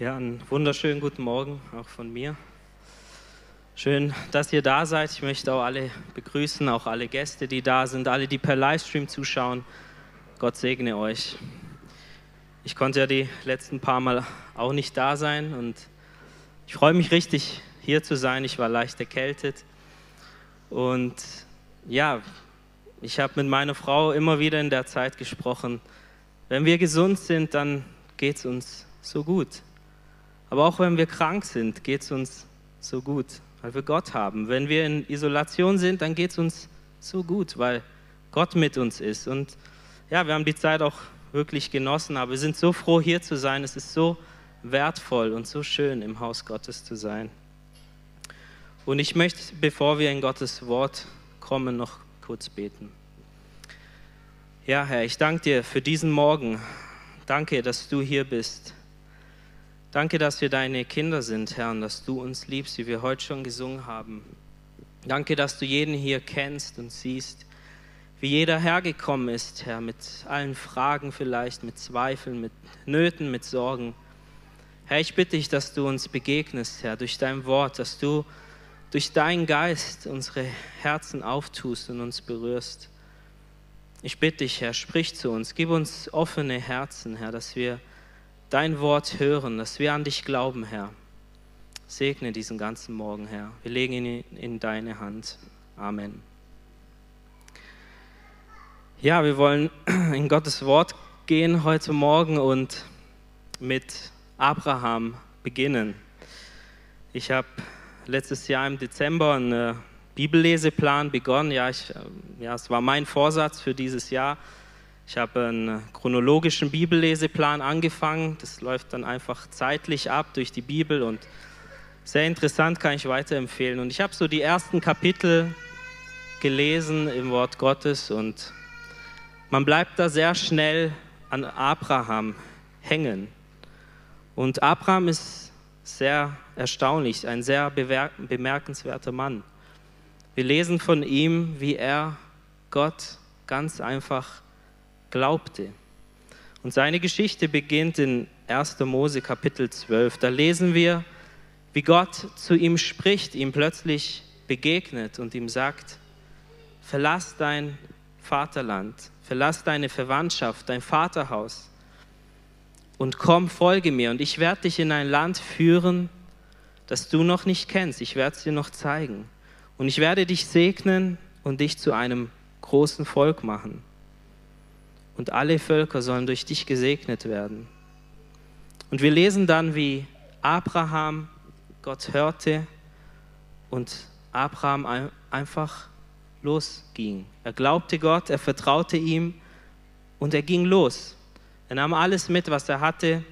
Ja, einen wunderschönen guten Morgen auch von mir. Schön, dass ihr da seid. Ich möchte auch alle begrüßen, auch alle Gäste, die da sind, alle, die per Livestream zuschauen. Gott segne euch. Ich konnte ja die letzten paar Mal auch nicht da sein und ich freue mich richtig, hier zu sein. Ich war leicht erkältet und ja, ich habe mit meiner Frau immer wieder in der Zeit gesprochen. Wenn wir gesund sind, dann geht es uns so gut. Aber auch wenn wir krank sind, geht es uns so gut, weil wir Gott haben. Wenn wir in Isolation sind, dann geht es uns so gut, weil Gott mit uns ist. Und ja, wir haben die Zeit auch wirklich genossen, aber wir sind so froh, hier zu sein. Es ist so wertvoll und so schön, im Haus Gottes zu sein. Und ich möchte, bevor wir in Gottes Wort kommen, noch kurz beten. Ja, Herr, ich danke dir für diesen Morgen. Danke, dass du hier bist. Danke, dass wir deine Kinder sind, Herr, und dass du uns liebst, wie wir heute schon gesungen haben. Danke, dass du jeden hier kennst und siehst, wie jeder hergekommen ist, Herr, mit allen Fragen vielleicht, mit Zweifeln, mit Nöten, mit Sorgen. Herr, ich bitte dich, dass du uns begegnest, Herr, durch dein Wort, dass du durch deinen Geist unsere Herzen auftust und uns berührst. Ich bitte dich, Herr, sprich zu uns, gib uns offene Herzen, Herr, dass wir dein Wort hören, dass wir an dich glauben, Herr. Segne diesen ganzen Morgen, Herr. Wir legen ihn in deine Hand. Amen. Ja, wir wollen in Gottes Wort gehen heute Morgen und mit Abraham beginnen. Ich habe letztes Jahr im Dezember einen Bibelleseplan begonnen. Ja, ich, ja, es war mein Vorsatz für dieses Jahr, ich habe einen chronologischen Bibelleseplan angefangen. Das läuft dann einfach zeitlich ab durch die Bibel und sehr interessant, kann ich weiterempfehlen. Und ich habe so die ersten Kapitel gelesen im Wort Gottes und man bleibt da sehr schnell an Abraham hängen. Und Abraham ist sehr erstaunlich, ein sehr bemerkenswerter Mann. Wir lesen von ihm, wie er Gott ganz einfach glaubte. Und seine Geschichte beginnt in 1. Mose Kapitel 12. Da lesen wir, wie Gott zu ihm spricht, ihm plötzlich begegnet und ihm sagt, verlass dein Vaterland, verlass deine Verwandtschaft, dein Vaterhaus und komm, folge mir und ich werde dich in ein Land führen, das du noch nicht kennst. Ich werde es dir noch zeigen. Und ich werde dich segnen und dich zu einem großen Volk machen und alle Völker sollen durch dich gesegnet werden. Und wir lesen dann, wie Abraham Gott hörte und Abraham einfach losging. Er glaubte Gott, er vertraute ihm und er ging los. Er nahm alles mit, was er hatte.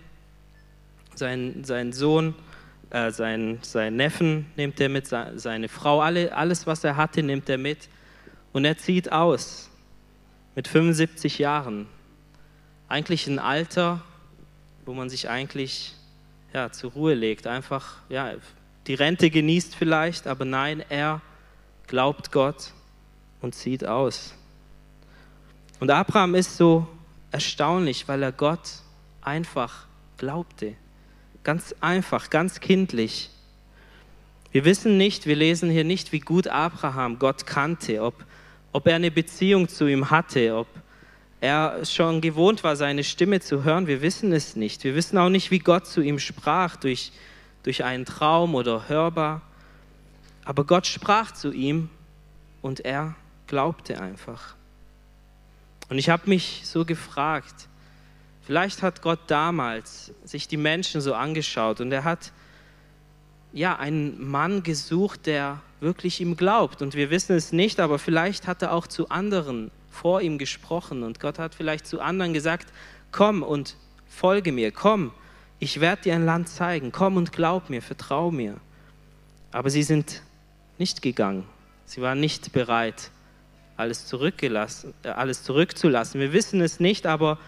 Sein, sein Sohn, äh, sein, sein Neffen nimmt er mit, seine Frau, alle, alles, was er hatte, nimmt er mit. Und er zieht aus mit 75 Jahren. Eigentlich ein Alter, wo man sich eigentlich ja, zur Ruhe legt, einfach ja, die Rente genießt vielleicht, aber nein, er glaubt Gott und zieht aus. Und Abraham ist so erstaunlich, weil er Gott einfach glaubte. Ganz einfach, ganz kindlich. Wir wissen nicht, wir lesen hier nicht, wie gut Abraham Gott kannte, ob ob er eine Beziehung zu ihm hatte, ob er schon gewohnt war, seine Stimme zu hören. Wir wissen es nicht. Wir wissen auch nicht, wie Gott zu ihm sprach, durch, durch einen Traum oder hörbar. Aber Gott sprach zu ihm und er glaubte einfach. Und ich habe mich so gefragt, vielleicht hat Gott damals sich die Menschen so angeschaut und er hat ja einen Mann gesucht, der wirklich ihm glaubt. Und wir wissen es nicht, aber vielleicht hat er auch zu anderen vor ihm gesprochen und Gott hat vielleicht zu anderen gesagt, komm und folge mir, komm, ich werde dir ein Land zeigen, komm und glaub mir, vertrau mir. Aber sie sind nicht gegangen. Sie waren nicht bereit, alles, zurückgelassen, äh, alles zurückzulassen. Wir wissen es nicht, aber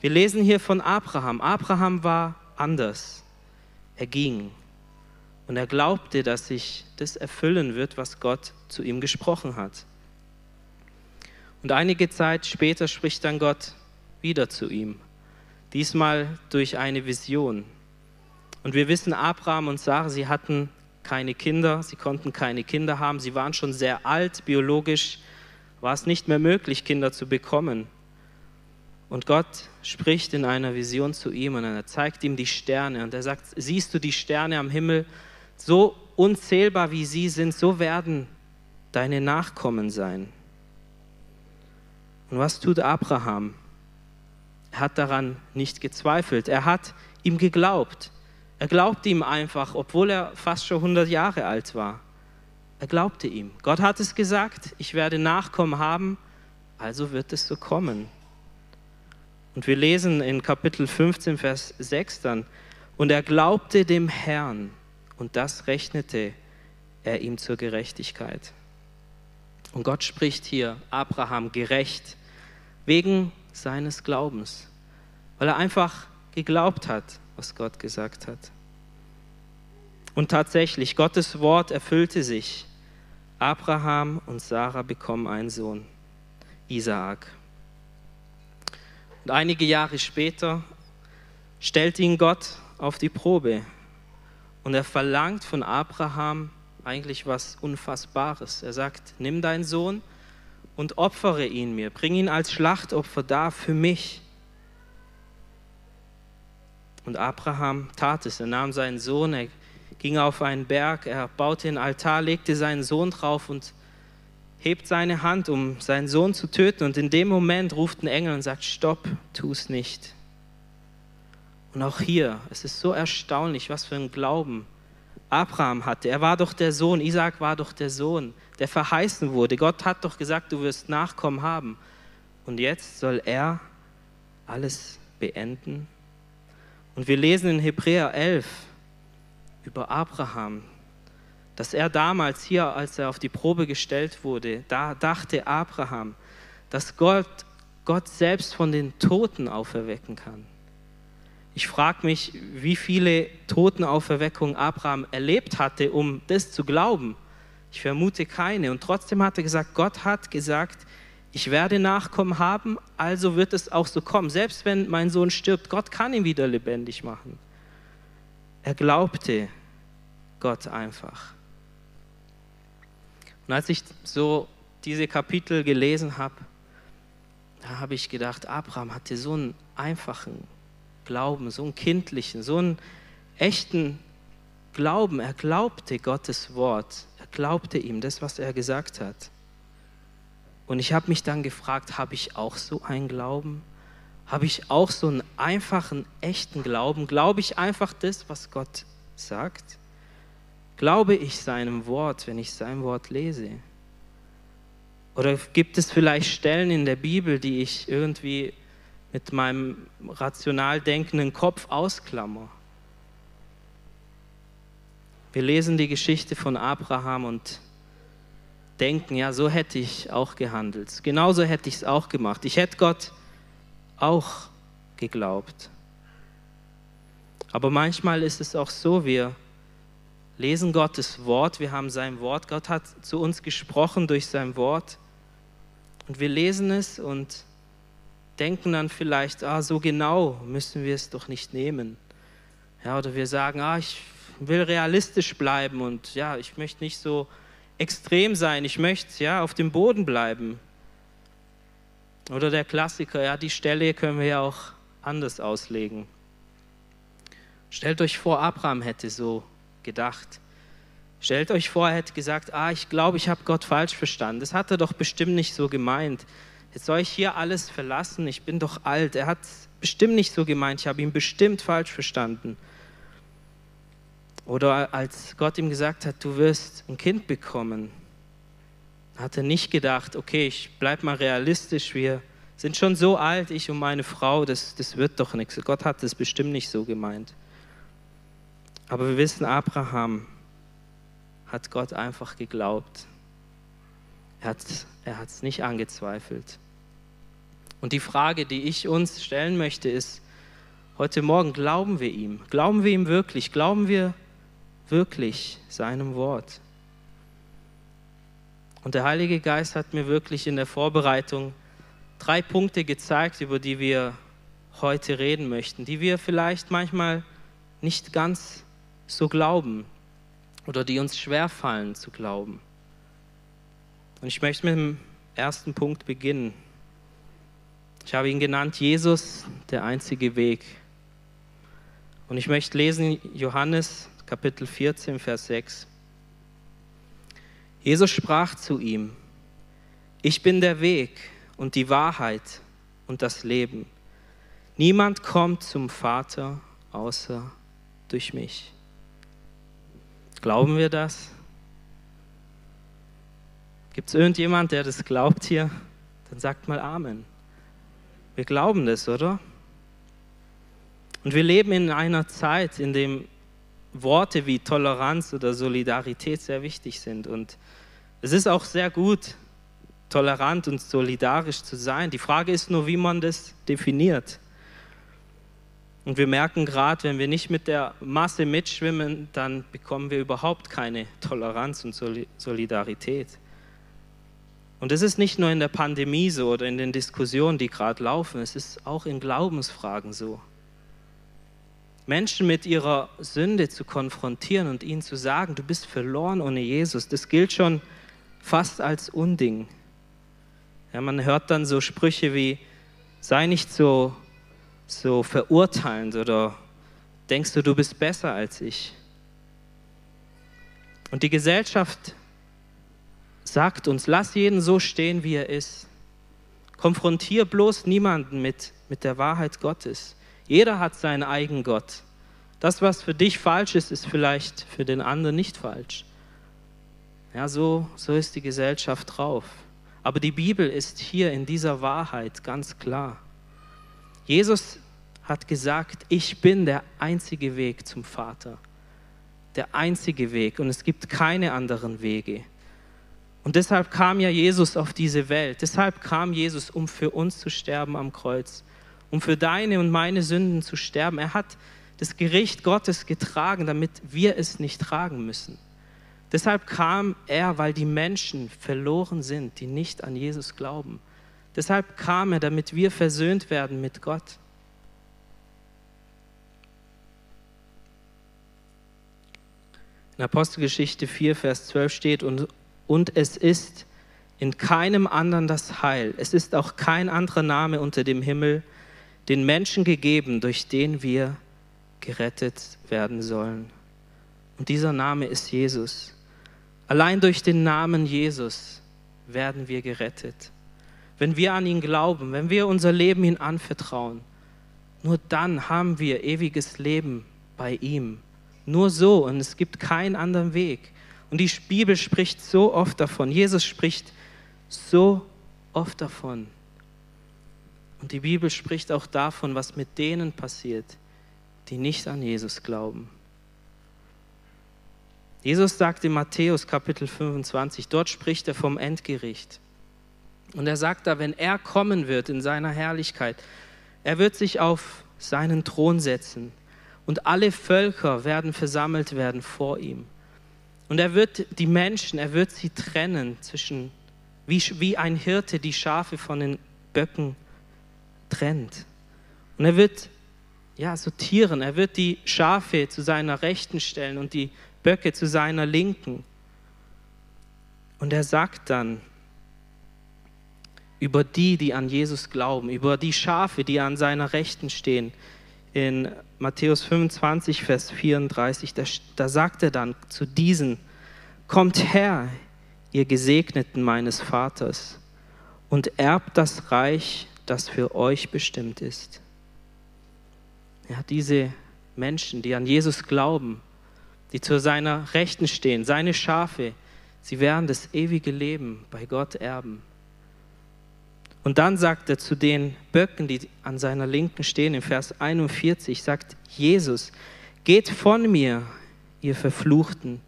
wir lesen hier von Abraham. Abraham war anders. Er ging. Und er glaubte, dass sich das erfüllen wird, was Gott zu ihm gesprochen hat. Und einige Zeit später spricht dann Gott wieder zu ihm, diesmal durch eine Vision. Und wir wissen, Abraham und Sarah, sie hatten keine Kinder, sie konnten keine Kinder haben, sie waren schon sehr alt, biologisch war es nicht mehr möglich, Kinder zu bekommen. Und Gott spricht in einer Vision zu ihm und er zeigt ihm die Sterne und er sagt, siehst du die Sterne am Himmel, so unzählbar wie sie sind, so werden deine Nachkommen sein. Und was tut Abraham? Er hat daran nicht gezweifelt, er hat ihm geglaubt. Er glaubte ihm einfach, obwohl er fast schon 100 Jahre alt war. Er glaubte ihm. Gott hat es gesagt, ich werde Nachkommen haben, also wird es so kommen. Und wir lesen in Kapitel 15, Vers 6 dann, und er glaubte dem Herrn und das rechnete er ihm zur Gerechtigkeit. Und Gott spricht hier Abraham gerecht wegen seines Glaubens, weil er einfach geglaubt hat, was Gott gesagt hat. Und tatsächlich, Gottes Wort erfüllte sich. Abraham und Sarah bekommen einen Sohn, Isaak. Und einige Jahre später stellt ihn Gott auf die Probe und er verlangt von Abraham eigentlich was Unfassbares. Er sagt, nimm deinen Sohn und opfere ihn mir, bring ihn als Schlachtopfer da für mich. Und Abraham tat es. Er nahm seinen Sohn, er ging auf einen Berg, er baute einen Altar, legte seinen Sohn drauf und hebt seine Hand, um seinen Sohn zu töten. Und in dem Moment ruft ein Engel und sagt, stopp, tu es nicht. Und auch hier, es ist so erstaunlich, was für ein Glauben Abraham hatte. Er war doch der Sohn, Isaac war doch der Sohn, der verheißen wurde. Gott hat doch gesagt, du wirst Nachkommen haben. Und jetzt soll er alles beenden und wir lesen in Hebräer 11 über Abraham, dass er damals hier, als er auf die Probe gestellt wurde, da dachte Abraham, dass Gott, Gott selbst von den Toten auferwecken kann. Ich frage mich, wie viele Totenauferweckungen Abraham erlebt hatte, um das zu glauben. Ich vermute keine. Und trotzdem hat er gesagt, Gott hat gesagt, ich werde Nachkommen haben, also wird es auch so kommen. Selbst wenn mein Sohn stirbt, Gott kann ihn wieder lebendig machen. Er glaubte Gott einfach. Und als ich so diese Kapitel gelesen habe, da habe ich gedacht, Abraham hatte so einen einfachen Glauben, so einen kindlichen, so einen echten Glauben. Er glaubte Gottes Wort. Er glaubte ihm, das, was er gesagt hat. Und ich habe mich dann gefragt, habe ich auch so einen Glauben? Habe ich auch so einen einfachen, echten Glauben? Glaube ich einfach das, was Gott sagt? Glaube ich seinem Wort, wenn ich sein Wort lese? Oder gibt es vielleicht Stellen in der Bibel, die ich irgendwie mit meinem rational denkenden Kopf ausklammer? Wir lesen die Geschichte von Abraham und denken, ja, so hätte ich auch gehandelt. Genauso hätte ich es auch gemacht. Ich hätte Gott auch geglaubt. Aber manchmal ist es auch so, wir lesen Gottes Wort, wir haben sein Wort, Gott hat zu uns gesprochen durch sein Wort und wir lesen es und denken dann vielleicht, ah, so genau müssen wir es doch nicht nehmen. Ja, oder wir sagen, ah, ich will realistisch bleiben und ja, ich möchte nicht so extrem sein, ich möchte ja auf dem Boden bleiben. Oder der Klassiker, ja, die Stelle können wir ja auch anders auslegen. Stellt euch vor, Abraham hätte so gedacht. Stellt euch vor, er hätte gesagt, ah, ich glaube, ich habe Gott falsch verstanden. Das hat er doch bestimmt nicht so gemeint. Jetzt soll ich hier alles verlassen, ich bin doch alt. Er hat bestimmt nicht so gemeint, ich habe ihn bestimmt falsch verstanden. Oder als Gott ihm gesagt hat, du wirst ein Kind bekommen, hat er nicht gedacht, okay, ich bleibe mal realistisch, wir sind schon so alt, ich und meine Frau, das, das wird doch nichts. Gott hat es bestimmt nicht so gemeint. Aber wir wissen, Abraham hat Gott einfach geglaubt. Er hat es nicht angezweifelt. Und die Frage, die ich uns stellen möchte, ist, heute Morgen glauben wir ihm? Glauben wir ihm wirklich? Glauben wir wirklich seinem Wort. Und der Heilige Geist hat mir wirklich in der Vorbereitung drei Punkte gezeigt, über die wir heute reden möchten, die wir vielleicht manchmal nicht ganz so glauben oder die uns schwerfallen zu glauben. Und ich möchte mit dem ersten Punkt beginnen. Ich habe ihn genannt, Jesus, der einzige Weg. Und ich möchte lesen Johannes Kapitel 14, Vers 6. Jesus sprach zu ihm, ich bin der Weg und die Wahrheit und das Leben. Niemand kommt zum Vater außer durch mich. Glauben wir das? Gibt es irgendjemand, der das glaubt hier? Dann sagt mal Amen. Wir glauben das, oder? Und wir leben in einer Zeit, in der Worte wie Toleranz oder Solidarität sehr wichtig sind. Und es ist auch sehr gut, tolerant und solidarisch zu sein. Die Frage ist nur, wie man das definiert. Und wir merken gerade, wenn wir nicht mit der Masse mitschwimmen, dann bekommen wir überhaupt keine Toleranz und Solidarität. Und es ist nicht nur in der Pandemie so oder in den Diskussionen, die gerade laufen, es ist auch in Glaubensfragen so. Menschen mit ihrer Sünde zu konfrontieren und ihnen zu sagen, du bist verloren ohne Jesus, das gilt schon fast als Unding. Ja, man hört dann so Sprüche wie, sei nicht so, so verurteilend oder denkst du, du bist besser als ich. Und die Gesellschaft sagt uns, lass jeden so stehen, wie er ist. Konfrontier bloß niemanden mit, mit der Wahrheit Gottes. Jeder hat seinen eigenen Gott. Das, was für dich falsch ist, ist vielleicht für den anderen nicht falsch. Ja, so, so ist die Gesellschaft drauf. Aber die Bibel ist hier in dieser Wahrheit ganz klar. Jesus hat gesagt, ich bin der einzige Weg zum Vater. Der einzige Weg und es gibt keine anderen Wege. Und deshalb kam ja Jesus auf diese Welt. Deshalb kam Jesus, um für uns zu sterben am Kreuz, um für deine und meine Sünden zu sterben. Er hat das Gericht Gottes getragen, damit wir es nicht tragen müssen. Deshalb kam er, weil die Menschen verloren sind, die nicht an Jesus glauben. Deshalb kam er, damit wir versöhnt werden mit Gott. In Apostelgeschichte 4, Vers 12 steht, und und es ist in keinem anderen das Heil. Es ist auch kein anderer Name unter dem Himmel den Menschen gegeben, durch den wir gerettet werden sollen. Und dieser Name ist Jesus. Allein durch den Namen Jesus werden wir gerettet. Wenn wir an ihn glauben, wenn wir unser Leben ihm anvertrauen, nur dann haben wir ewiges Leben bei ihm. Nur so und es gibt keinen anderen Weg. Und die Bibel spricht so oft davon. Jesus spricht so oft davon. Und die Bibel spricht auch davon, was mit denen passiert, die nicht an Jesus glauben. Jesus sagt in Matthäus Kapitel 25, dort spricht er vom Endgericht. Und er sagt da, wenn er kommen wird in seiner Herrlichkeit, er wird sich auf seinen Thron setzen und alle Völker werden versammelt werden vor ihm. Und er wird die Menschen, er wird sie trennen zwischen, wie, wie ein Hirte die Schafe von den Böcken trennt. Und er wird ja, sortieren, er wird die Schafe zu seiner Rechten stellen und die Böcke zu seiner Linken. Und er sagt dann über die, die an Jesus glauben, über die Schafe, die an seiner Rechten stehen, in Matthäus 25, Vers 34, da, da sagt er dann zu diesen, kommt her, ihr Gesegneten meines Vaters, und erbt das Reich, das für euch bestimmt ist. Ja, diese Menschen, die an Jesus glauben, die zu seiner Rechten stehen, seine Schafe, sie werden das ewige Leben bei Gott erben. Und dann sagt er zu den Böcken, die an seiner Linken stehen, im Vers 41, sagt Jesus, geht von mir, ihr Verfluchten,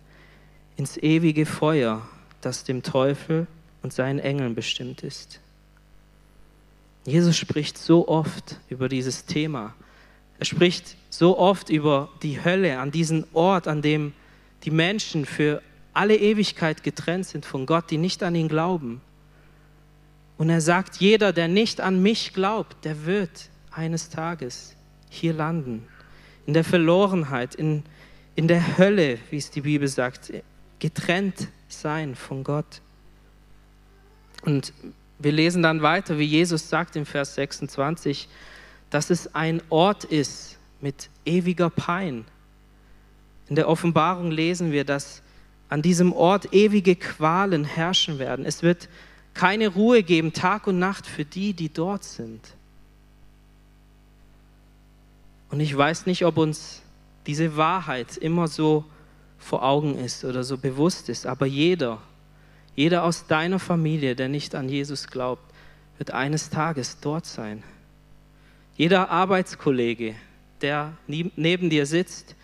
ins ewige Feuer, das dem Teufel und seinen Engeln bestimmt ist. Jesus spricht so oft über dieses Thema. Er spricht so oft über die Hölle, an diesen Ort, an dem die Menschen für alle Ewigkeit getrennt sind von Gott, die nicht an ihn glauben. Und er sagt, jeder, der nicht an mich glaubt, der wird eines Tages hier landen, in der Verlorenheit, in, in der Hölle, wie es die Bibel sagt, getrennt sein von Gott. Und wir lesen dann weiter, wie Jesus sagt im Vers 26, dass es ein Ort ist mit ewiger Pein. In der Offenbarung lesen wir, dass an diesem Ort ewige Qualen herrschen werden. Es wird keine Ruhe geben, Tag und Nacht für die, die dort sind. Und ich weiß nicht, ob uns diese Wahrheit immer so vor Augen ist oder so bewusst ist, aber jeder, jeder aus deiner Familie, der nicht an Jesus glaubt, wird eines Tages dort sein. Jeder Arbeitskollege, der neben dir sitzt,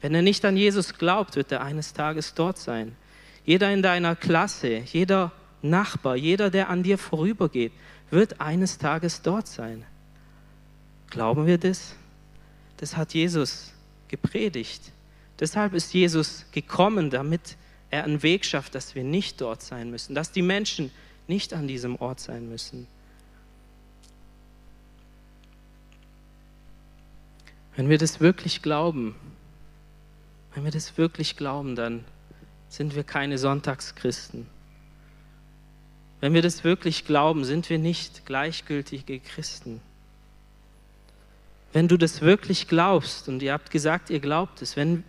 wenn er nicht an Jesus glaubt, wird er eines Tages dort sein. Jeder in deiner Klasse, jeder Nachbar, jeder, der an dir vorübergeht, wird eines Tages dort sein. Glauben wir das? Das hat Jesus gepredigt. Deshalb ist Jesus gekommen, damit er einen Weg schafft, dass wir nicht dort sein müssen, dass die Menschen nicht an diesem Ort sein müssen. Wenn wir das wirklich glauben, wenn wir das wirklich glauben, dann sind wir keine Sonntagschristen. Wenn wir das wirklich glauben, sind wir nicht gleichgültige Christen. Wenn du das wirklich glaubst, und ihr habt gesagt, ihr glaubt es, wenn,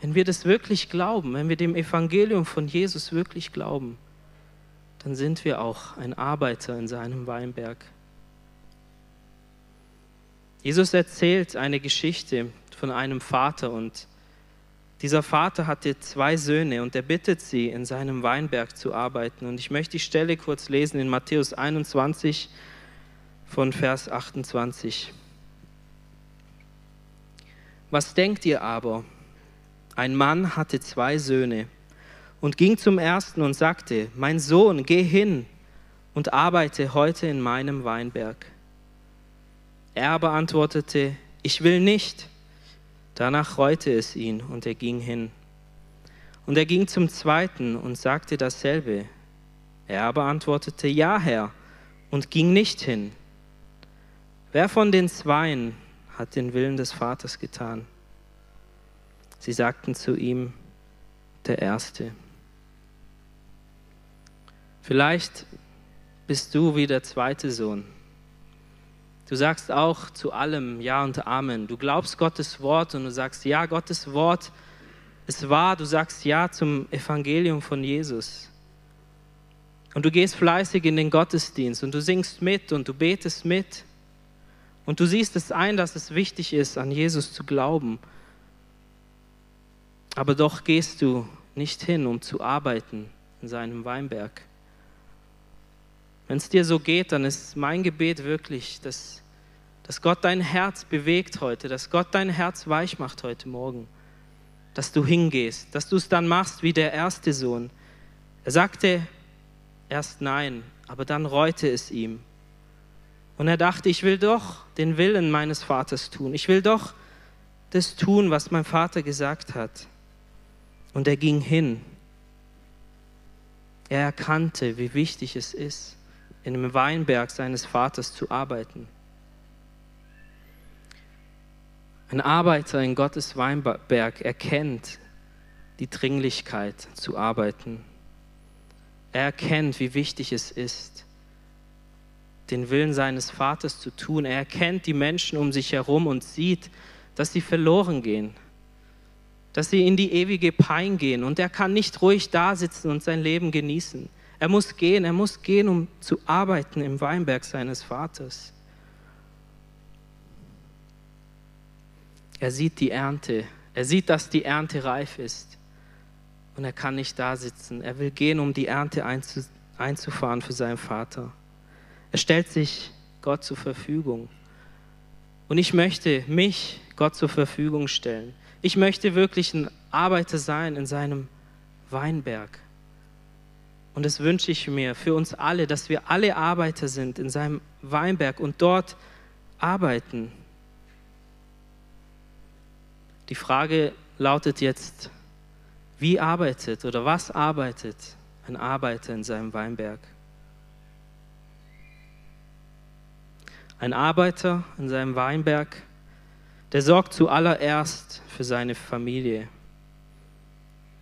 wenn wir das wirklich glauben, wenn wir dem Evangelium von Jesus wirklich glauben, dann sind wir auch ein Arbeiter in seinem Weinberg. Jesus erzählt eine Geschichte von einem Vater und dieser Vater hatte zwei Söhne und er bittet sie, in seinem Weinberg zu arbeiten. Und ich möchte die Stelle kurz lesen in Matthäus 21 von Vers 28. Was denkt ihr aber? Ein Mann hatte zwei Söhne und ging zum ersten und sagte, mein Sohn, geh hin und arbeite heute in meinem Weinberg. Er aber antwortete, ich will nicht. Danach reute es ihn und er ging hin. Und er ging zum zweiten und sagte dasselbe. Er aber antwortete, ja, Herr, und ging nicht hin. Wer von den Zweien hat den Willen des Vaters getan? Sie sagten zu ihm, der Erste. Vielleicht bist du wie der zweite Sohn. Du sagst auch zu allem Ja und Amen. Du glaubst Gottes Wort und du sagst, ja, Gottes Wort ist wahr. Du sagst Ja zum Evangelium von Jesus. Und du gehst fleißig in den Gottesdienst und du singst mit und du betest mit. Und du siehst es ein, dass es wichtig ist, an Jesus zu glauben. Aber doch gehst du nicht hin, um zu arbeiten in seinem Weinberg. Wenn es dir so geht, dann ist mein Gebet wirklich, dass, dass Gott dein Herz bewegt heute, dass Gott dein Herz weich macht heute Morgen, dass du hingehst, dass du es dann machst wie der erste Sohn. Er sagte erst nein, aber dann reute es ihm. Und er dachte, ich will doch den Willen meines Vaters tun. Ich will doch das tun, was mein Vater gesagt hat. Und er ging hin. Er erkannte, wie wichtig es ist, in dem Weinberg seines Vaters zu arbeiten. Ein Arbeiter in Gottes Weinberg erkennt die Dringlichkeit zu arbeiten. Er erkennt, wie wichtig es ist, den Willen seines Vaters zu tun. Er erkennt die Menschen um sich herum und sieht, dass sie verloren gehen, dass sie in die ewige Pein gehen. Und er kann nicht ruhig da sitzen und sein Leben genießen. Er muss gehen, er muss gehen, um zu arbeiten im Weinberg seines Vaters. Er sieht die Ernte, er sieht, dass die Ernte reif ist und er kann nicht da sitzen. Er will gehen, um die Ernte einzufahren für seinen Vater. Er stellt sich Gott zur Verfügung. Und ich möchte mich Gott zur Verfügung stellen. Ich möchte wirklich ein Arbeiter sein in seinem Weinberg. Und das wünsche ich mir für uns alle, dass wir alle Arbeiter sind in seinem Weinberg und dort arbeiten. Die Frage lautet jetzt, wie arbeitet oder was arbeitet ein Arbeiter in seinem Weinberg? Ein Arbeiter in seinem Weinberg, der sorgt zuallererst für seine Familie.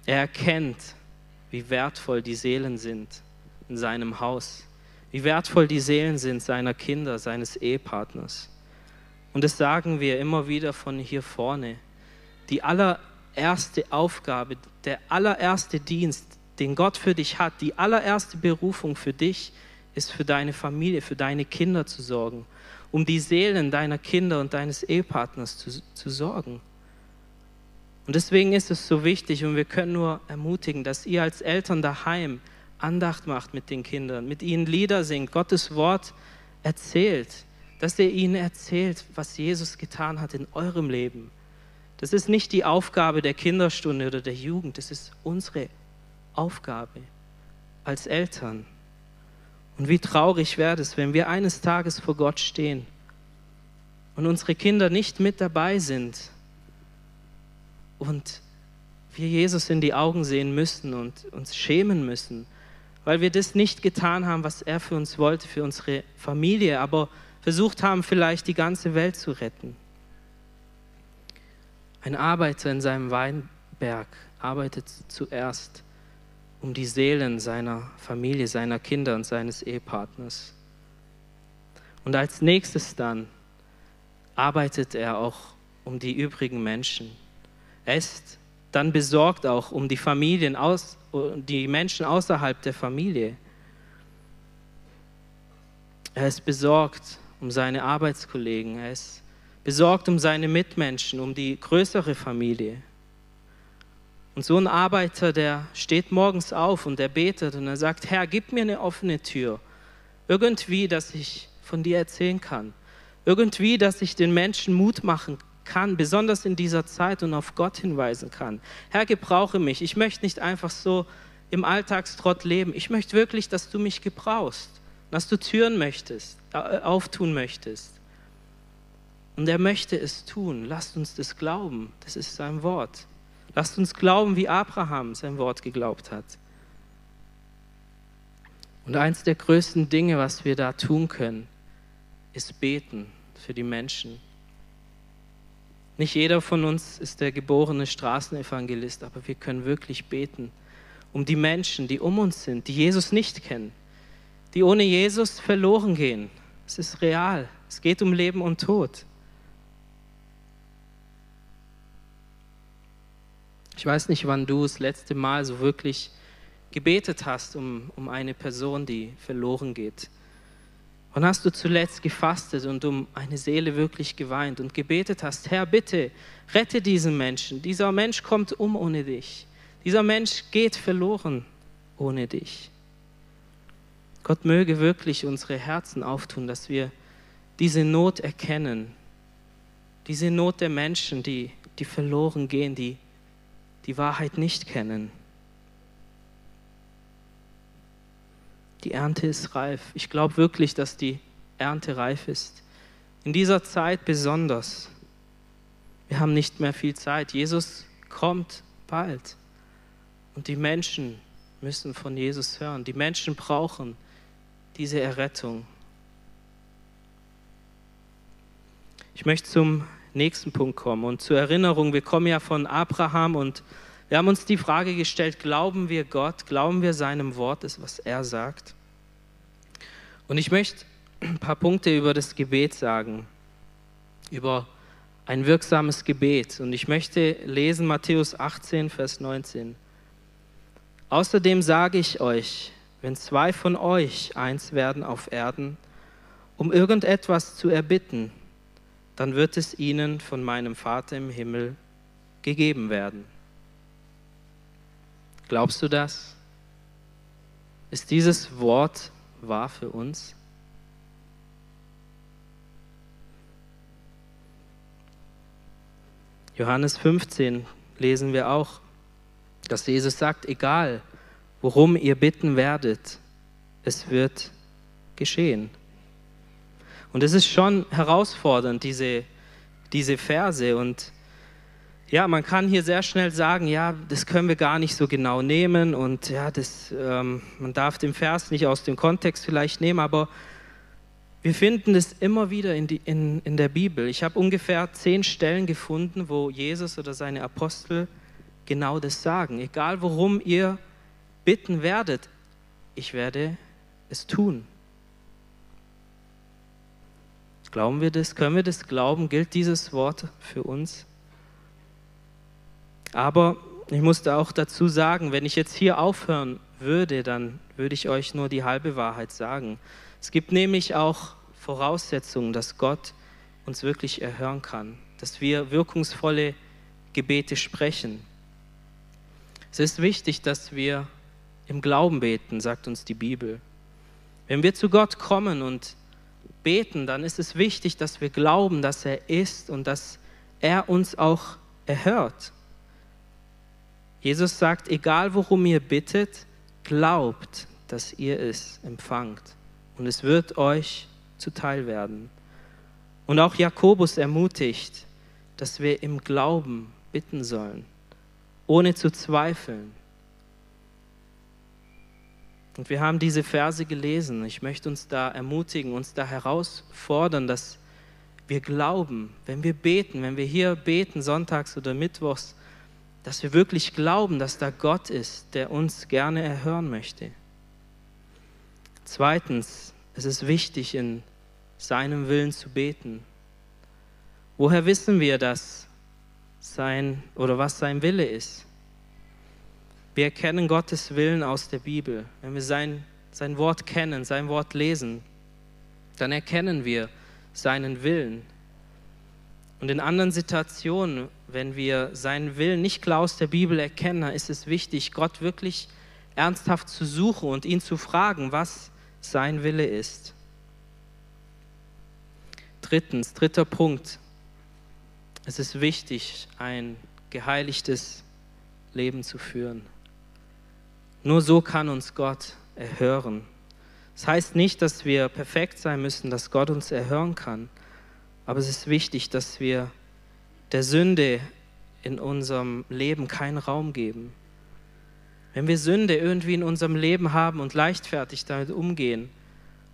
Er erkennt, wie wertvoll die Seelen sind in seinem Haus, wie wertvoll die Seelen sind seiner Kinder, seines Ehepartners. Und das sagen wir immer wieder von hier vorne. Die allererste Aufgabe, der allererste Dienst, den Gott für dich hat, die allererste Berufung für dich, ist für deine Familie, für deine Kinder zu sorgen, um die Seelen deiner Kinder und deines Ehepartners zu, zu sorgen. Und deswegen ist es so wichtig und wir können nur ermutigen, dass ihr als Eltern daheim Andacht macht mit den Kindern, mit ihnen Lieder singt, Gottes Wort erzählt, dass ihr ihnen erzählt, was Jesus getan hat in eurem Leben. Das ist nicht die Aufgabe der Kinderstunde oder der Jugend, das ist unsere Aufgabe als Eltern. Und wie traurig wäre es, wenn wir eines Tages vor Gott stehen und unsere Kinder nicht mit dabei sind und wir Jesus in die Augen sehen müssen und uns schämen müssen, weil wir das nicht getan haben, was er für uns wollte, für unsere Familie, aber versucht haben, vielleicht die ganze Welt zu retten. Ein Arbeiter in seinem Weinberg arbeitet zuerst um die Seelen seiner Familie, seiner Kinder und seines Ehepartners. Und als nächstes dann arbeitet er auch um die übrigen Menschen. Er ist dann besorgt auch um die Familien, aus, die Menschen außerhalb der Familie. Er ist besorgt um seine Arbeitskollegen. Er ist besorgt um seine Mitmenschen, um die größere Familie. Und so ein Arbeiter, der steht morgens auf und der betet und er sagt, Herr, gib mir eine offene Tür. Irgendwie, dass ich von dir erzählen kann. Irgendwie, dass ich den Menschen Mut machen kann, besonders in dieser Zeit und auf Gott hinweisen kann. Herr, gebrauche mich. Ich möchte nicht einfach so im Alltagstrott leben. Ich möchte wirklich, dass du mich gebrauchst, dass du Türen möchtest, äh, auftun möchtest. Und er möchte es tun. Lasst uns das glauben. Das ist sein Wort. Lasst uns glauben, wie Abraham sein Wort geglaubt hat. Und eins der größten Dinge, was wir da tun können, ist beten für die Menschen. Nicht jeder von uns ist der geborene Straßenevangelist, aber wir können wirklich beten um die Menschen, die um uns sind, die Jesus nicht kennen, die ohne Jesus verloren gehen. Es ist real. Es geht um Leben und Tod. Ich weiß nicht, wann du das letzte Mal so wirklich gebetet hast um, um eine Person, die verloren geht. Wann hast du zuletzt gefastet und um eine Seele wirklich geweint und gebetet hast, Herr, bitte rette diesen Menschen. Dieser Mensch kommt um ohne dich. Dieser Mensch geht verloren ohne dich. Gott möge wirklich unsere Herzen auftun, dass wir diese Not erkennen. Diese Not der Menschen, die, die verloren gehen, die die Wahrheit nicht kennen. Die Ernte ist reif. Ich glaube wirklich, dass die Ernte reif ist. In dieser Zeit besonders. Wir haben nicht mehr viel Zeit. Jesus kommt bald. Und die Menschen müssen von Jesus hören. Die Menschen brauchen diese Errettung. Ich möchte zum nächsten Punkt kommen. Und zur Erinnerung, wir kommen ja von Abraham und wir haben uns die Frage gestellt, glauben wir Gott, glauben wir seinem Wort, das, was er sagt? Und ich möchte ein paar Punkte über das Gebet sagen, über ein wirksames Gebet. Und ich möchte lesen Matthäus 18, Vers 19. Außerdem sage ich euch, wenn zwei von euch eins werden auf Erden, um irgendetwas zu erbitten, dann wird es ihnen von meinem Vater im Himmel gegeben werden. Glaubst du das? Ist dieses Wort wahr für uns? Johannes 15 lesen wir auch, dass Jesus sagt, egal worum ihr bitten werdet, es wird geschehen. Und es ist schon herausfordernd, diese, diese Verse. Und ja, man kann hier sehr schnell sagen, ja, das können wir gar nicht so genau nehmen und ja, das, ähm, man darf den Vers nicht aus dem Kontext vielleicht nehmen, aber Wir finden es immer wieder in, die, in, in der Bibel. Ich habe ungefähr zehn Stellen gefunden, wo Jesus oder seine Apostel genau das sagen. Egal worum ihr bitten werdet, ich werde es tun. Glauben wir das? Können wir das glauben? Gilt dieses Wort für uns? Aber ich musste auch dazu sagen, wenn ich jetzt hier aufhören würde, dann würde ich euch nur die halbe Wahrheit sagen. Es gibt nämlich auch Voraussetzungen, dass Gott uns wirklich erhören kann, dass wir wirkungsvolle Gebete sprechen. Es ist wichtig, dass wir im Glauben beten, sagt uns die Bibel. Wenn wir zu Gott kommen und beten, dann ist es wichtig, dass wir glauben, dass er ist und dass er uns auch erhört. Jesus sagt, egal worum ihr bittet, glaubt, dass ihr es empfangt und es wird euch zuteil werden. Und auch Jakobus ermutigt, dass wir im Glauben bitten sollen, ohne zu zweifeln. Und wir haben diese Verse gelesen. Ich möchte uns da ermutigen, uns da herausfordern, dass wir glauben, wenn wir beten, wenn wir hier beten, sonntags oder mittwochs, dass wir wirklich glauben, dass da Gott ist, der uns gerne erhören möchte. Zweitens, es ist wichtig, in seinem Willen zu beten. Woher wissen wir das sein oder was sein Wille ist? Wir erkennen Gottes Willen aus der Bibel. Wenn wir sein, sein Wort kennen, sein Wort lesen, dann erkennen wir seinen Willen. Und in anderen Situationen, wenn wir seinen Willen nicht klar aus der Bibel erkennen, ist es wichtig, Gott wirklich ernsthaft zu suchen und ihn zu fragen, was sein Wille ist. Drittens, dritter Punkt. Es ist wichtig, ein geheiligtes Leben zu führen. Nur so kann uns Gott erhören. Das heißt nicht, dass wir perfekt sein müssen, dass Gott uns erhören kann. Aber es ist wichtig, dass wir der Sünde in unserem Leben keinen Raum geben. Wenn wir Sünde irgendwie in unserem Leben haben und leichtfertig damit umgehen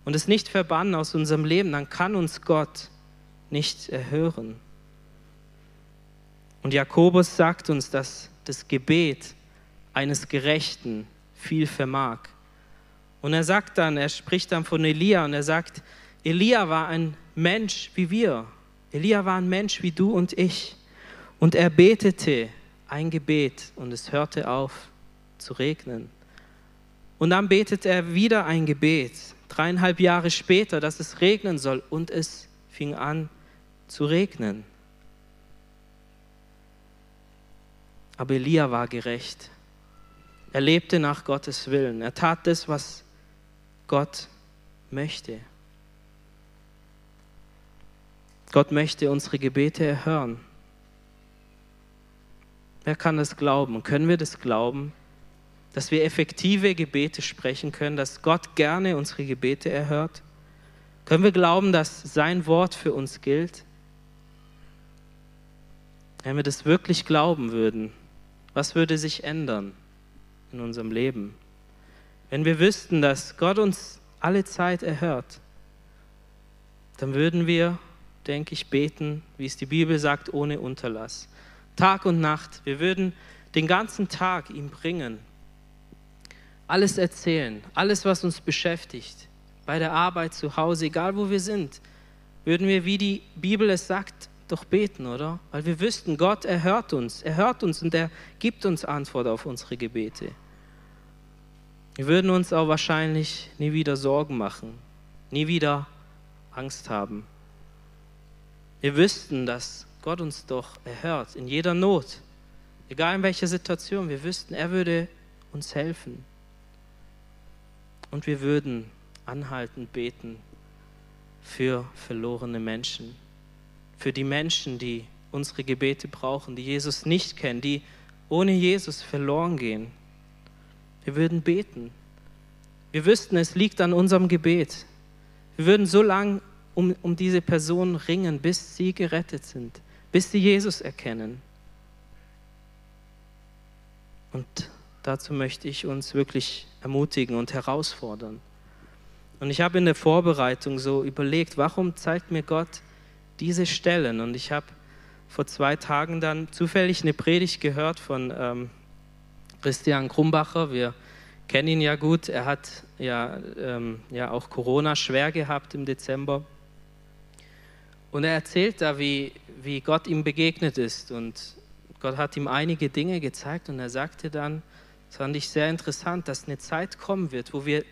und es nicht verbannen aus unserem Leben, dann kann uns Gott nicht erhören. Und Jakobus sagt uns, dass das Gebet eines Gerechten viel vermag. Und er sagt dann, er spricht dann von Elia und er sagt, Elia war ein Mensch wie wir. Elia war ein Mensch wie du und ich. Und er betete ein Gebet und es hörte auf zu regnen. Und dann betet er wieder ein Gebet, dreieinhalb Jahre später, dass es regnen soll. Und es fing an zu regnen. Aber Elia war gerecht. Er lebte nach Gottes Willen. Er tat das, was Gott möchte. Gott möchte unsere Gebete erhören. Wer kann das glauben? Können wir das glauben, dass wir effektive Gebete sprechen können, dass Gott gerne unsere Gebete erhört? Können wir glauben, dass sein Wort für uns gilt? Wenn wir das wirklich glauben würden, was würde sich ändern? in unserem Leben. Wenn wir wüssten, dass Gott uns alle Zeit erhört, dann würden wir, denke ich, beten, wie es die Bibel sagt, ohne Unterlass. Tag und Nacht. Wir würden den ganzen Tag ihm bringen. Alles erzählen, alles, was uns beschäftigt, bei der Arbeit, zu Hause, egal wo wir sind, würden wir, wie die Bibel es sagt, doch beten, oder? Weil wir wüssten, Gott erhört uns, er hört uns und er gibt uns Antwort auf unsere Gebete. Wir würden uns auch wahrscheinlich nie wieder Sorgen machen, nie wieder Angst haben. Wir wüssten, dass Gott uns doch erhört in jeder Not, egal in welcher Situation. Wir wüssten, er würde uns helfen. Und wir würden anhaltend beten für verlorene Menschen für die Menschen, die unsere Gebete brauchen, die Jesus nicht kennen, die ohne Jesus verloren gehen. Wir würden beten. Wir wüssten, es liegt an unserem Gebet. Wir würden so lange um, um diese Person ringen, bis sie gerettet sind, bis sie Jesus erkennen. Und dazu möchte ich uns wirklich ermutigen und herausfordern. Und ich habe in der Vorbereitung so überlegt, warum zeigt mir Gott diese Stellen? Und ich habe vor zwei Tagen dann zufällig eine Predigt gehört von ähm, Christian Krumbacher. Wir kennen ihn ja gut. Er hat ja, ähm, ja auch Corona schwer gehabt im Dezember. Und er erzählt da, wie, wie Gott ihm begegnet ist. Und Gott hat ihm einige Dinge gezeigt. Und er sagte dann, das fand ich sehr interessant, dass eine Zeit kommen wird, wo wir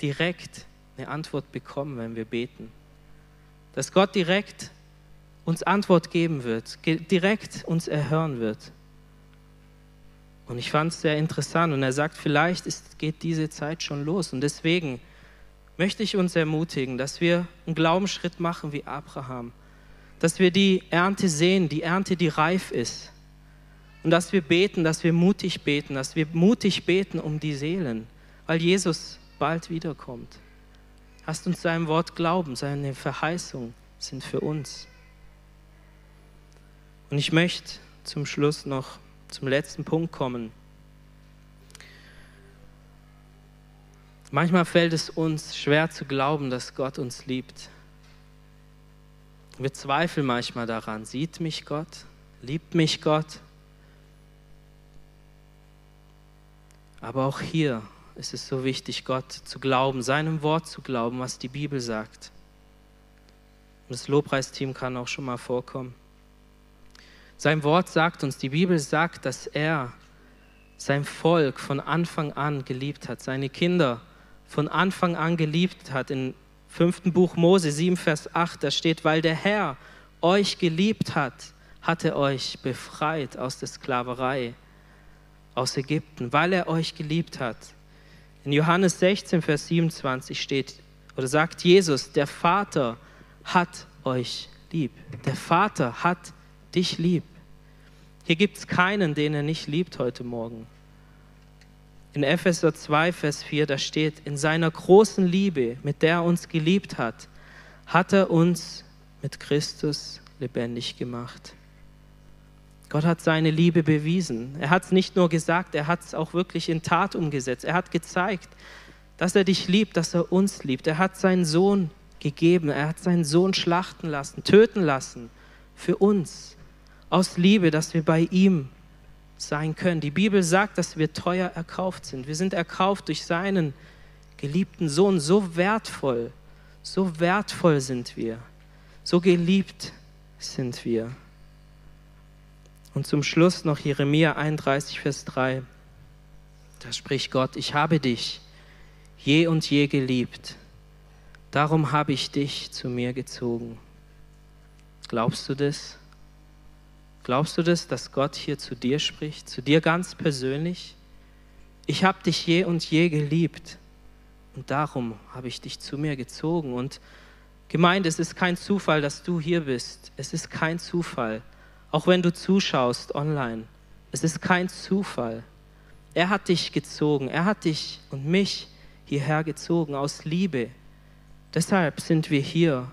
direkt eine Antwort bekommen, wenn wir beten. Dass Gott direkt uns Antwort geben wird, direkt uns erhören wird. Und ich fand es sehr interessant. Und er sagt, vielleicht ist, geht diese Zeit schon los. Und deswegen möchte ich uns ermutigen, dass wir einen Glaubensschritt machen wie Abraham. Dass wir die Ernte sehen, die Ernte, die reif ist. Und dass wir beten, dass wir mutig beten, dass wir mutig beten um die Seelen, weil Jesus bald wiederkommt. Lasst uns seinem Wort glauben, seine Verheißungen sind für uns. Und ich möchte zum Schluss noch zum letzten Punkt kommen. Manchmal fällt es uns schwer zu glauben, dass Gott uns liebt. Wir zweifeln manchmal daran, sieht mich Gott, liebt mich Gott. Aber auch hier ist es so wichtig, Gott zu glauben, seinem Wort zu glauben, was die Bibel sagt. Und das Lobpreisteam kann auch schon mal vorkommen. Sein Wort sagt uns, die Bibel sagt, dass er sein Volk von Anfang an geliebt hat, seine Kinder von Anfang an geliebt hat. Im fünften Buch Mose 7, Vers 8, da steht, weil der Herr euch geliebt hat, hat er euch befreit aus der Sklaverei, aus Ägypten, weil er euch geliebt hat. In Johannes 16, Vers 27 steht oder sagt Jesus, der Vater hat euch lieb. Der Vater hat dich lieb. Hier gibt es keinen, den er nicht liebt heute Morgen. In Epheser 2, Vers 4, da steht, in seiner großen Liebe, mit der er uns geliebt hat, hat er uns mit Christus lebendig gemacht. Gott hat seine Liebe bewiesen. Er hat es nicht nur gesagt, er hat es auch wirklich in Tat umgesetzt. Er hat gezeigt, dass er dich liebt, dass er uns liebt. Er hat seinen Sohn gegeben. Er hat seinen Sohn schlachten lassen, töten lassen für uns. Aus Liebe, dass wir bei ihm sein können. Die Bibel sagt, dass wir teuer erkauft sind. Wir sind erkauft durch seinen geliebten Sohn. So wertvoll, so wertvoll sind wir. So geliebt sind wir. Und zum Schluss noch Jeremia 31, Vers 3. Da spricht Gott, ich habe dich je und je geliebt. Darum habe ich dich zu mir gezogen. Glaubst du das? Glaubst du das, dass Gott hier zu dir spricht, zu dir ganz persönlich? Ich habe dich je und je geliebt und darum habe ich dich zu mir gezogen. Und gemeint, es ist kein Zufall, dass du hier bist. Es ist kein Zufall. Auch wenn du zuschaust online, es ist kein Zufall. Er hat dich gezogen, er hat dich und mich hierher gezogen aus Liebe. Deshalb sind wir hier.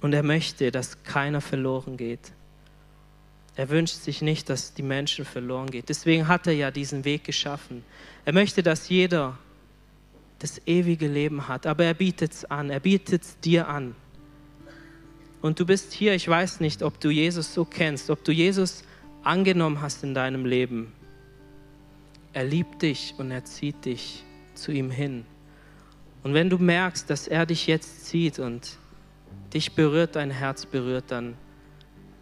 Und er möchte, dass keiner verloren geht. Er wünscht sich nicht, dass die Menschen verloren gehen. Deswegen hat er ja diesen Weg geschaffen. Er möchte, dass jeder das ewige Leben hat, aber er bietet es an, er bietet es dir an. Und du bist hier, ich weiß nicht, ob du Jesus so kennst, ob du Jesus angenommen hast in deinem Leben. Er liebt dich und er zieht dich zu ihm hin. Und wenn du merkst, dass er dich jetzt zieht und dich berührt, dein Herz berührt, dann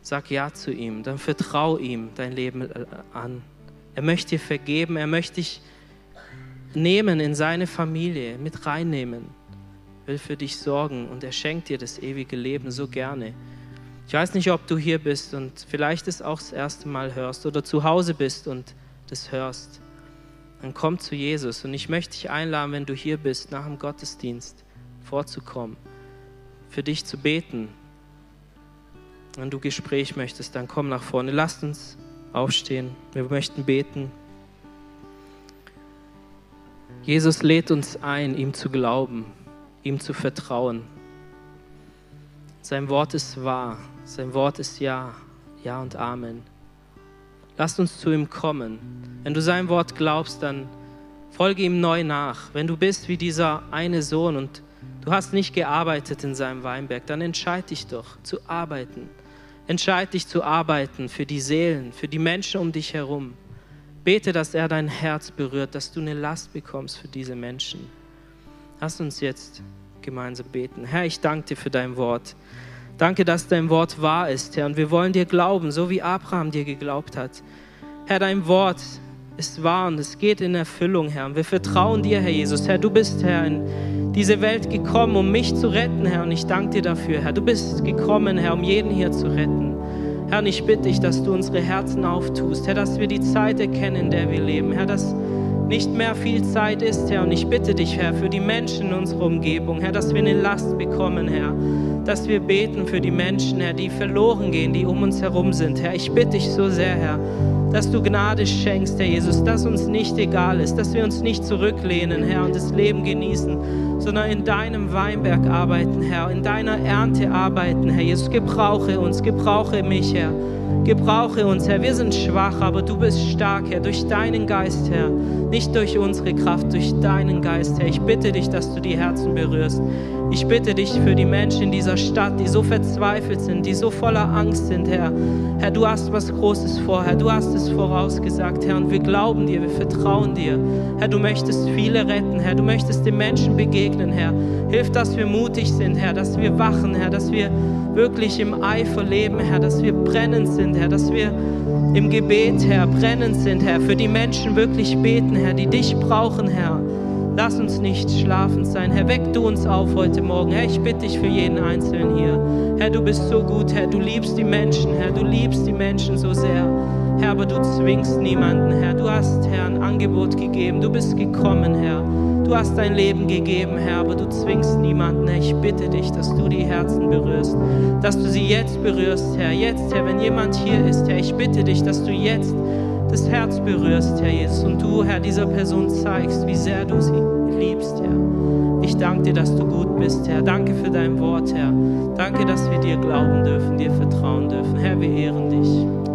sag Ja zu ihm, dann vertrau ihm dein Leben äh, an. Er möchte dir vergeben, er möchte dich nehmen in seine Familie, mit reinnehmen will für dich sorgen und er schenkt dir das ewige Leben so gerne. Ich weiß nicht, ob du hier bist und vielleicht es auch das erste Mal hörst oder zu Hause bist und das hörst. Dann komm zu Jesus und ich möchte dich einladen, wenn du hier bist, nach dem Gottesdienst vorzukommen, für dich zu beten. Wenn du Gespräch möchtest, dann komm nach vorne. Lasst uns aufstehen. Wir möchten beten. Jesus lädt uns ein, ihm zu glauben ihm zu vertrauen. Sein Wort ist wahr, sein Wort ist Ja, Ja und Amen. Lasst uns zu ihm kommen. Wenn du sein Wort glaubst, dann Folge ihm neu nach. Wenn du bist wie dieser eine Sohn und du hast nicht gearbeitet in seinem Weinberg, dann entscheid dich doch zu arbeiten. Entscheid dich zu arbeiten für die Seelen, für die Menschen um dich herum. Bete, dass er dein Herz berührt, dass du eine Last bekommst für diese Menschen. Lass uns jetzt gemeinsam beten. Herr, ich danke dir für dein Wort. Danke, dass dein Wort wahr ist, Herr. Und wir wollen dir glauben, so wie Abraham dir geglaubt hat. Herr, dein Wort ist wahr und es geht in Erfüllung, Herr. Und wir vertrauen dir, Herr Jesus. Herr, du bist, Herr, in diese Welt gekommen, um mich zu retten, Herr. Und ich danke dir dafür, Herr. Du bist gekommen, Herr, um jeden hier zu retten. Herr, und ich bitte dich, dass du unsere Herzen auftust, Herr, dass wir die Zeit erkennen, in der wir leben, Herr, dass nicht mehr viel Zeit ist, Herr. Und ich bitte dich, Herr, für die Menschen in unserer Umgebung, Herr, dass wir eine Last bekommen, Herr. Dass wir beten für die Menschen, Herr, die verloren gehen, die um uns herum sind. Herr, ich bitte dich so sehr, Herr, dass du Gnade schenkst, Herr Jesus, dass uns nicht egal ist, dass wir uns nicht zurücklehnen, Herr, und das Leben genießen, sondern in deinem Weinberg arbeiten, Herr, in deiner Ernte arbeiten, Herr Jesus. Gebrauche uns, gebrauche mich, Herr. Gebrauche uns, Herr. Wir sind schwach, aber du bist stark, Herr, durch deinen Geist, Herr. Nicht durch unsere Kraft, durch deinen Geist, Herr. Ich bitte dich, dass du die Herzen berührst. Ich bitte dich für die Menschen in dieser Stadt, die so verzweifelt sind, die so voller Angst sind, Herr. Herr, du hast was Großes vor, Herr. Du hast es vorausgesagt, Herr. Und wir glauben dir, wir vertrauen dir. Herr, du möchtest viele retten, Herr. Du möchtest den Menschen begegnen, Herr. Hilf, dass wir mutig sind, Herr, dass wir wachen, Herr, dass wir wirklich im Eifer leben, Herr, dass wir brennend sind, Herr, dass wir im Gebet, Herr, brennend sind, Herr, für die Menschen wirklich beten, Herr, die dich brauchen, Herr. Lass uns nicht schlafend sein. Herr, weck du uns auf heute Morgen. Herr, ich bitte dich für jeden Einzelnen hier. Herr, du bist so gut, Herr. Du liebst die Menschen, Herr. Du liebst die Menschen so sehr. Herr, aber du zwingst niemanden, Herr. Du hast, Herr, ein Angebot gegeben. Du bist gekommen, Herr. Du hast dein Leben gegeben, Herr, aber du zwingst niemanden. Herr, ich bitte dich, dass du die Herzen berührst, dass du sie jetzt berührst, Herr. Jetzt, Herr, wenn jemand hier ist, Herr, ich bitte dich, dass du jetzt das Herz berührst, Herr Jesus, und du, Herr, dieser Person zeigst, wie sehr du sie liebst, Herr. Ich danke dir, dass du gut bist, Herr. Danke für dein Wort, Herr. Danke, dass wir dir glauben dürfen, dir vertrauen dürfen. Herr, wir ehren dich.